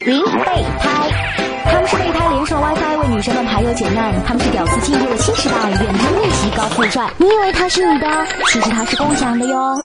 零备胎他们是备胎连上 wifi 为女生们排忧解难他们是屌丝进入了新时代远程逆袭高富帅。你以为他是你的其实他是共享的哟。